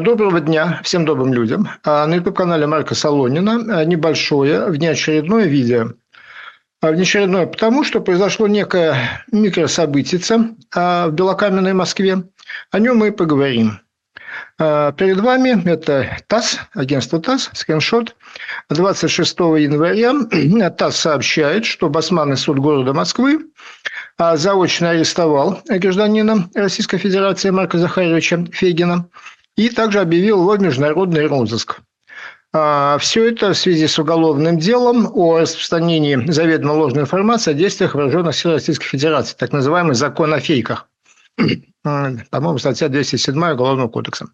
Доброго дня всем добрым людям. А, на YouTube-канале Марка Солонина а, небольшое внеочередное видео. А, внеочередное потому, что произошло некое микрособытие в белокаменной Москве. О нем мы и поговорим. Перед вами это ТАСС, агентство ТАСС, скриншот. 26 января ТАСС сообщает, что Басманный суд города Москвы заочно арестовал гражданина Российской Федерации Марка Захаровича Фегина – и также объявил его в международный розыск. А, Все это в связи с уголовным делом о распространении заведомо ложной информации о действиях вооруженных сил Российской Федерации, так называемый закон о фейках. По-моему, статья 207 Уголовного кодекса.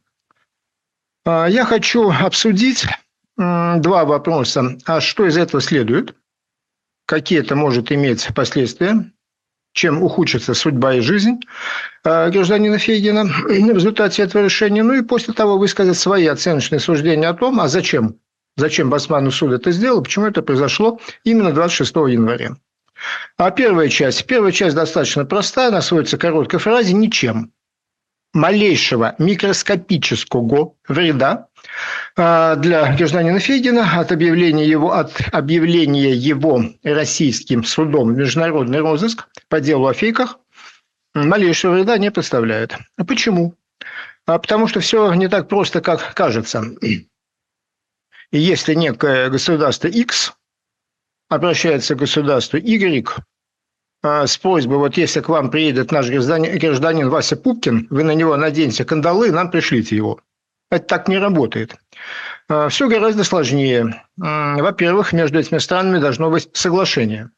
А, я хочу обсудить два вопроса. А что из этого следует? Какие это может иметь последствия? Чем ухудшится судьба и жизнь э, гражданина Фейгина в результате этого решения. Ну и после того высказать свои оценочные суждения о том, а зачем, зачем Басману суд это сделал, почему это произошло именно 26 января. А первая часть. Первая часть достаточно простая, она сводится к короткой фразе «ничем» малейшего микроскопического вреда для гражданина Федина от объявления его, от объявления его российским судом в международный розыск по делу о фейках малейшего вреда не представляет. А почему? А потому что все не так просто, как кажется. И если некое государство X обращается к государству Y а, с просьбой, вот если к вам приедет наш гражданин, гражданин Вася Пупкин, вы на него наденете кандалы нам пришлите его. Это так не работает. А, Все гораздо сложнее. Во-первых, между этими странами должно быть соглашение.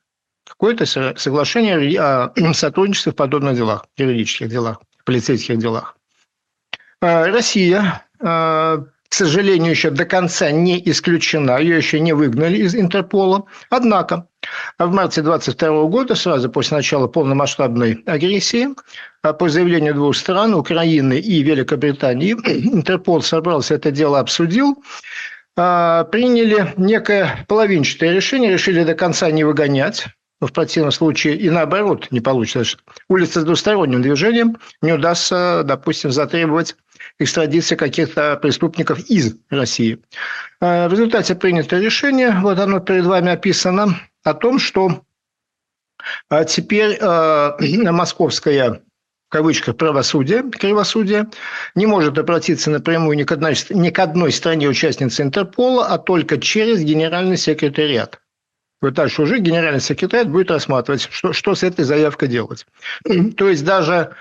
Какое-то соглашение о сотрудничестве в подобных делах, юридических делах, полицейских делах. А, Россия к сожалению, еще до конца не исключена, ее еще не выгнали из Интерпола. Однако в марте 22 года, сразу после начала полномасштабной агрессии, а по заявлению двух стран, Украины и Великобритании, Интерпол собрался это дело обсудил, а, приняли некое половинчатое решение, решили до конца не выгонять, но в противном случае и наоборот не получится. Улица с двусторонним движением не удастся, допустим, затребовать экстрадиции каких-то преступников из России. А, в результате принято решение, вот оно перед вами описано, о том, что а, теперь а, московская в кавычках правосудие, кривосудие, не может обратиться напрямую ни к, одной, ни к одной стране участницы Интерпола, а только через генеральный секретариат. Вот дальше уже генеральный секретарь будет рассматривать, что, что с этой заявкой делать. То есть даже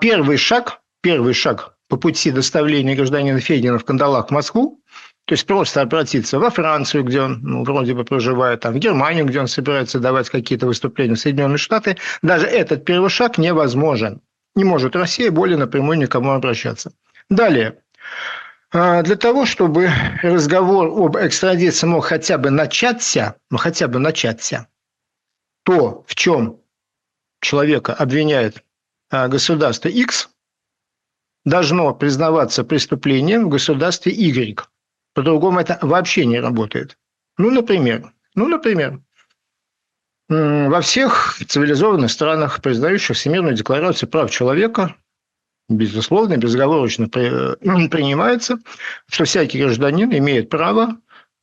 первый шаг, первый шаг по пути доставления гражданина Федина в кандалах в Москву, то есть просто обратиться во Францию, где он ну, вроде бы проживает, там, в Германию, где он собирается давать какие-то выступления в Соединенные Штаты, даже этот первый шаг невозможен. Не может Россия более напрямую никому обращаться. Далее. А, для того, чтобы разговор об экстрадиции мог хотя бы начаться, ну, хотя бы начаться, то, в чем человека обвиняет а, государство X, должно признаваться преступлением в государстве Y. По-другому это вообще не работает. Ну, например, ну, например, во всех цивилизованных странах, признающих Всемирную декларацию прав человека, безусловно, безоговорочно принимается, что всякий гражданин имеет право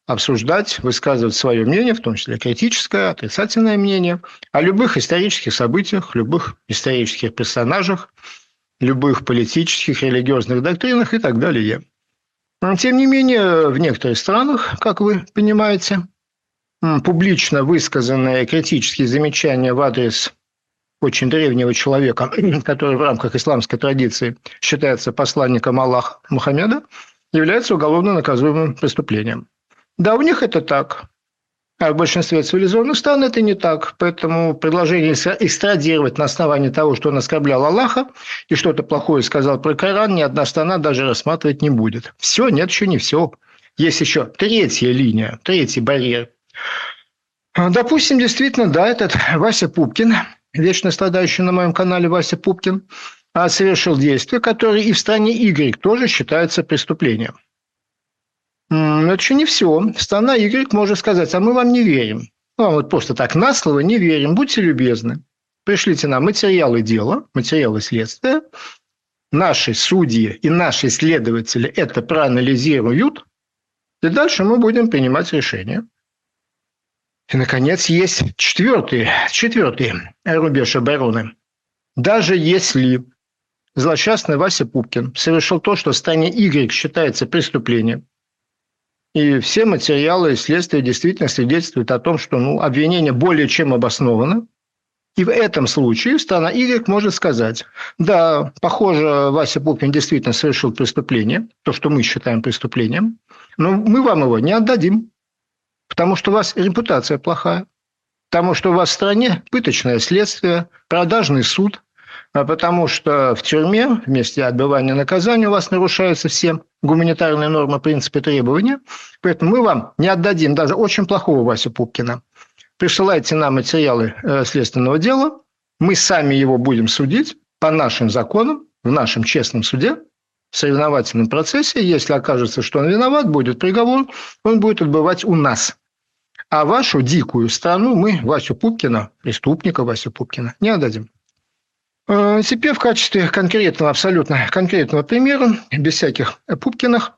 обсуждать, высказывать свое мнение, в том числе критическое, отрицательное мнение, о любых исторических событиях, любых исторических персонажах, любых политических, религиозных доктринах и так далее. Тем не менее, в некоторых странах, как вы понимаете, публично высказанные критические замечания в адрес очень древнего человека, который в рамках исламской традиции считается посланником Аллаха Мухаммеда, является уголовно наказуемым преступлением. Да, у них это так. А в большинстве цивилизованных стран это не так. Поэтому предложение экстрадировать на основании того, что он оскорблял Аллаха и что-то плохое сказал про Коран, ни одна страна даже рассматривать не будет. Все, нет, еще не все. Есть еще третья линия, третий барьер. Допустим, действительно, да, этот Вася Пупкин, вечно страдающий на моем канале Вася Пупкин, а, совершил действие, которое и в стране Y тоже считается преступлением. Это еще не все. Страна Y может сказать, а мы вам не верим. Вам вот просто так на слово не верим. Будьте любезны. Пришлите нам материалы дела, материалы следствия, наши судьи и наши следователи это проанализируют, и дальше мы будем принимать решения. И, наконец, есть четвертый, четвертый рубеж обороны. Даже если злосчастный Вася Пупкин совершил то, что в стане Y считается преступлением, и все материалы следствия действительно свидетельствуют о том, что ну, обвинение более чем обосновано, и в этом случае страна Y может сказать, да, похоже, Вася Пупкин действительно совершил преступление, то, что мы считаем преступлением, но мы вам его не отдадим, потому что у вас репутация плохая, потому что у вас в стране пыточное следствие, продажный суд, а потому что в тюрьме вместе отбывания наказания у вас нарушаются все гуманитарные нормы, принципы, требования. Поэтому мы вам не отдадим даже очень плохого Васю Пупкина. Присылайте нам материалы э, следственного дела, мы сами его будем судить по нашим законам, в нашем честном суде, в соревновательном процессе. Если окажется, что он виноват, будет приговор, он будет отбывать у нас. А вашу дикую страну мы, Васю Пупкина, преступника Васю Пупкина, не отдадим. Э, теперь в качестве конкретного, абсолютно конкретного примера, без всяких Пупкиных,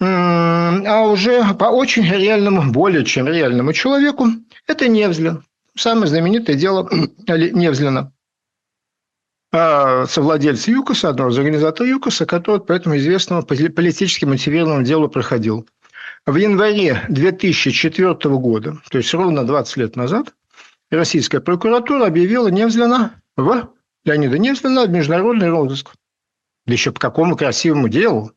а уже по очень реальному, более чем реальному человеку, это Невзлин. Самое знаменитое дело Невзлина. А совладелец ЮКОСа, одного из организаторов ЮКОСа, который по этому известному политически мотивированному делу проходил. В январе 2004 года, то есть ровно 20 лет назад, российская прокуратура объявила Невзлина в Леонида в международный розыск. Да еще по какому красивому делу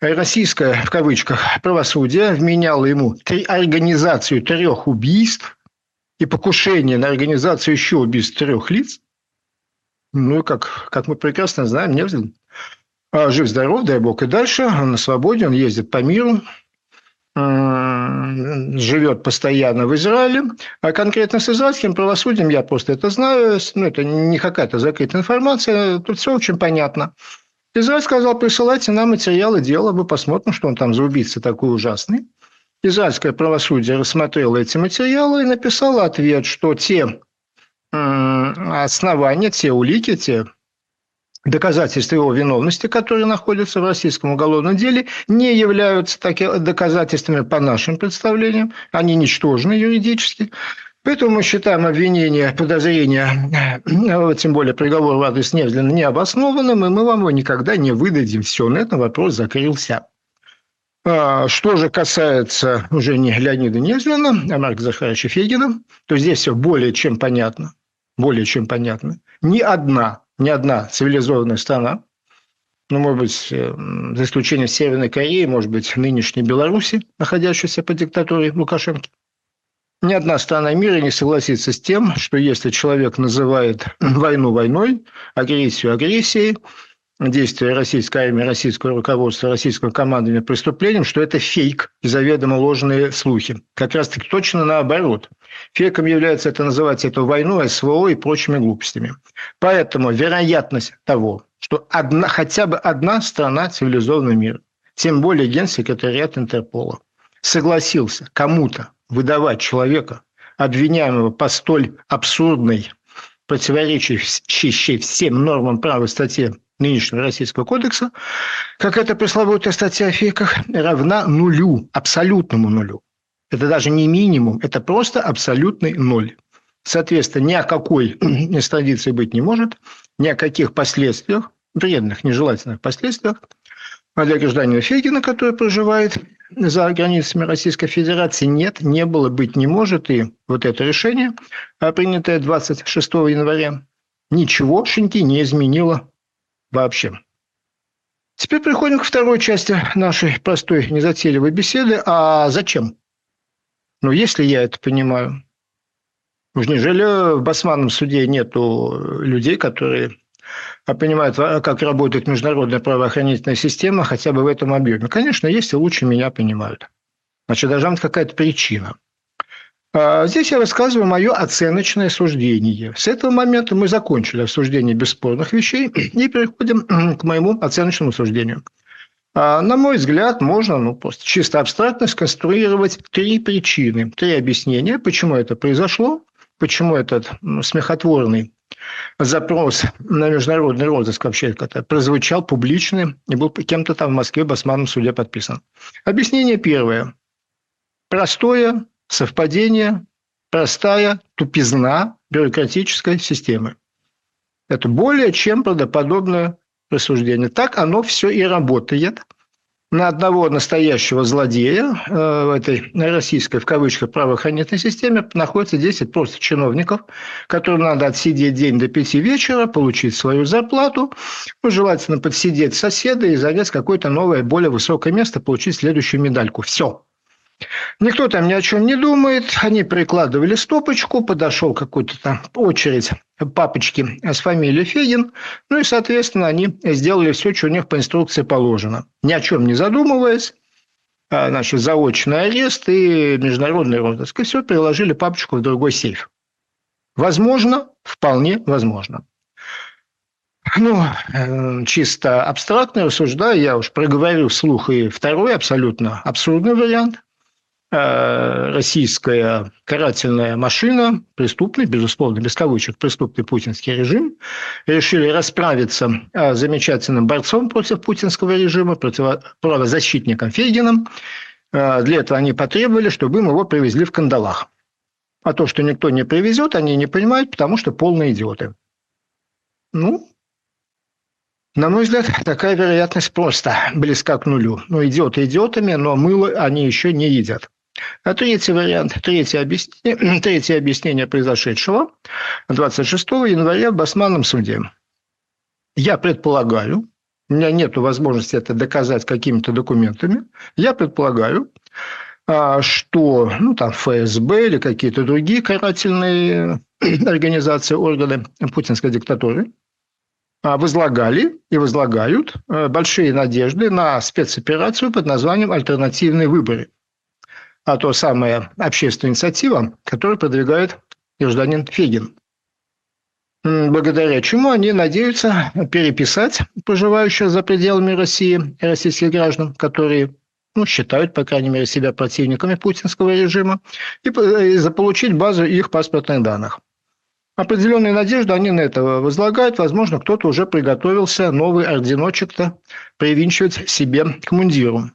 российское, в кавычках, правосудие вменяло ему три, организацию трех убийств и покушение на организацию еще убийств трех лиц. Ну, как, как мы прекрасно знаем, Невзлин а, жив-здоров, дай бог, и дальше он на свободе, он ездит по миру, живет постоянно в Израиле, а конкретно с израильским правосудием я просто это знаю, ну, это не какая-то закрытая информация, тут все очень понятно. Израиль сказал, присылайте нам материалы дела, мы посмотрим, что он там за убийца такой ужасный. Израильское правосудие рассмотрело эти материалы и написало ответ, что те основания, те улики, те доказательства его виновности, которые находятся в российском уголовном деле, не являются такими доказательствами по нашим представлениям. Они ничтожны юридически. Поэтому мы считаем обвинение, подозрение, э, тем более приговор в адрес Невзлина необоснованным, и мы вам его никогда не выдадим. Все, на этом вопрос закрылся. А, что же касается уже не Леонида Невзлина, а Марка Захаровича Фегина, то здесь все более чем понятно. Более чем понятно. Ни одна, ни одна цивилизованная страна, ну, может быть, э, за исключением Северной Кореи, может быть, нынешней Беларуси, находящейся под диктатурой Лукашенко, ни одна страна мира не согласится с тем, что если человек называет войну войной, агрессию агрессией, действия российской армии, российского руководства, российского командования преступлением, что это фейк и заведомо ложные слухи. Как раз-таки точно наоборот. Фейком является это называть эту войну, СВО и прочими глупостями. Поэтому вероятность того, что одна, хотя бы одна страна цивилизованного мира, тем более генсекретариат Интерпола, согласился кому-то выдавать человека, обвиняемого по столь абсурдной, противоречащей всем нормам права статье нынешнего Российского кодекса, как эта пресловутая статья о фейках, равна нулю, абсолютному нулю. Это даже не минимум, это просто абсолютный ноль. Соответственно, ни о какой экстрадиции быть не может, ни о каких последствиях, вредных, нежелательных последствиях для гражданина Фегина, который проживает за границами Российской Федерации нет, не было, быть не может. И вот это решение, а принятое 26 января, ничегошеньки не изменило вообще. Теперь приходим к второй части нашей простой незатейливой беседы. А зачем? Ну, если я это понимаю. Уж неужели в Басманном суде нету людей, которые понимают, как работает международная правоохранительная система хотя бы в этом объеме. Конечно, есть и лучше меня понимают. Значит, должна быть какая-то причина. А здесь я рассказываю мое оценочное суждение. С этого момента мы закончили обсуждение бесспорных вещей и переходим к моему оценочному суждению. А, на мой взгляд, можно ну, просто чисто абстрактно сконструировать три причины, три объяснения, почему это произошло, почему этот смехотворный запрос на международный розыск вообще это прозвучал публичный и был кем-то там в Москве в Басманном суде подписан. Объяснение первое. Простое совпадение, простая тупизна бюрократической системы. Это более чем правдоподобное рассуждение. Так оно все и работает – на одного настоящего злодея э, в этой российской, в кавычках, правоохранительной системе находится 10 просто чиновников, которым надо отсидеть день до 5 вечера, получить свою зарплату, ну, желательно подсидеть соседа и занять какое-то новое, более высокое место, получить следующую медальку. Все. Никто там ни о чем не думает. Они прикладывали стопочку, подошел какой-то там очередь папочки с фамилией Фегин. Ну и, соответственно, они сделали все, что у них по инструкции положено. Ни о чем не задумываясь, а, значит, заочный арест и международный розыск. И все, переложили папочку в другой сейф. Возможно, вполне возможно. Ну, э, чисто абстрактно рассуждая, я уж проговорю вслух и второй абсолютно абсурдный вариант. Э, российская карательная машина, преступный, безусловно, без кавычек, преступный путинский режим, решили расправиться с замечательным борцом против путинского режима, правозащитником Фейгином. Э, для этого они потребовали, чтобы им его привезли в кандалах. А то, что никто не привезет, они не понимают, потому что полные идиоты. Ну, на мой взгляд, такая вероятность просто близка к нулю. Ну, идиоты идиотами, но мыло они еще не едят. А третий вариант, третье объяснение, третье объяснение произошедшего 26 января в Басманном суде. Я предполагаю, у меня нет возможности это доказать какими-то документами, я предполагаю, а, что ну, там ФСБ или какие-то другие карательные организации, органы путинской диктатуры а, возлагали и возлагают а, большие надежды на спецоперацию под названием «Альтернативные выборы» а то самая общественная инициатива, которую продвигает гражданин Фегин. Благодаря чему они надеются переписать проживающих за пределами России российских граждан, которые ну, считают, по крайней мере, себя противниками путинского режима, и, и заполучить базу их паспортных данных. Определенные надежды они на это возлагают. Возможно, кто-то уже приготовился новый орденочек-то привинчивать себе к мундиру.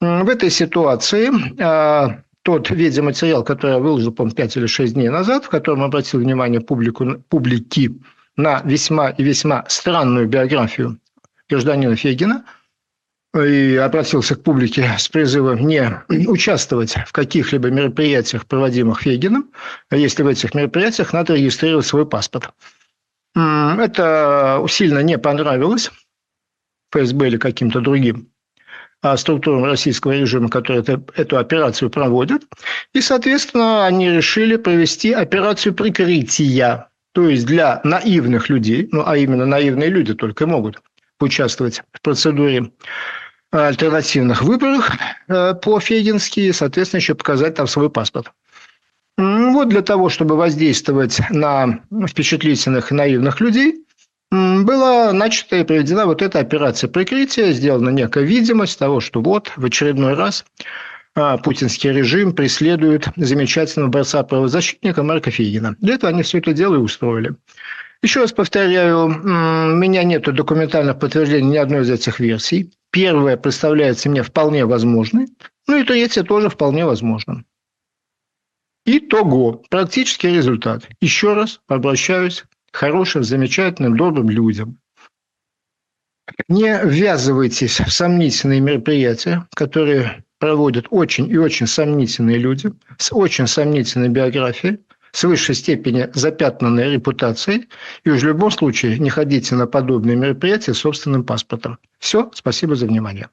В этой ситуации а, тот видеоматериал, который я выложил, по 5 или 6 дней назад, в котором обратил внимание публику, публики на весьма и весьма странную биографию гражданина Фегина, и обратился к публике с призывом не участвовать в каких-либо мероприятиях, проводимых Фегиным, если в этих мероприятиях надо регистрировать свой паспорт. Это сильно не понравилось ФСБ или каким-то другим а, структурам российского режима, которые это, эту операцию проводят. И, соответственно, они решили провести операцию прикрытия. То есть для наивных людей, ну а именно наивные люди только могут участвовать в процедуре альтернативных выборах э, по-фегински и, соответственно, еще показать там свой паспорт. Вот для того, чтобы воздействовать на впечатлительных и наивных людей, была начата и проведена вот эта операция прикрытия, сделана некая видимость того, что вот в очередной раз а, путинский режим преследует замечательного борца-правозащитника Марка Фигина. Для этого они все это дело и устроили. Еще раз повторяю, у меня нет документальных подтверждений ни одной из этих версий. Первая представляется мне вполне возможной, ну и третья тоже вполне возможным. Итого, практический результат. Еще раз обращаюсь хорошим, замечательным, добрым людям. Не ввязывайтесь в сомнительные мероприятия, которые проводят очень и очень сомнительные люди с очень сомнительной биографией, с высшей степени запятнанной репутацией, и уж в любом случае не ходите на подобные мероприятия с собственным паспортом. Все, спасибо за внимание.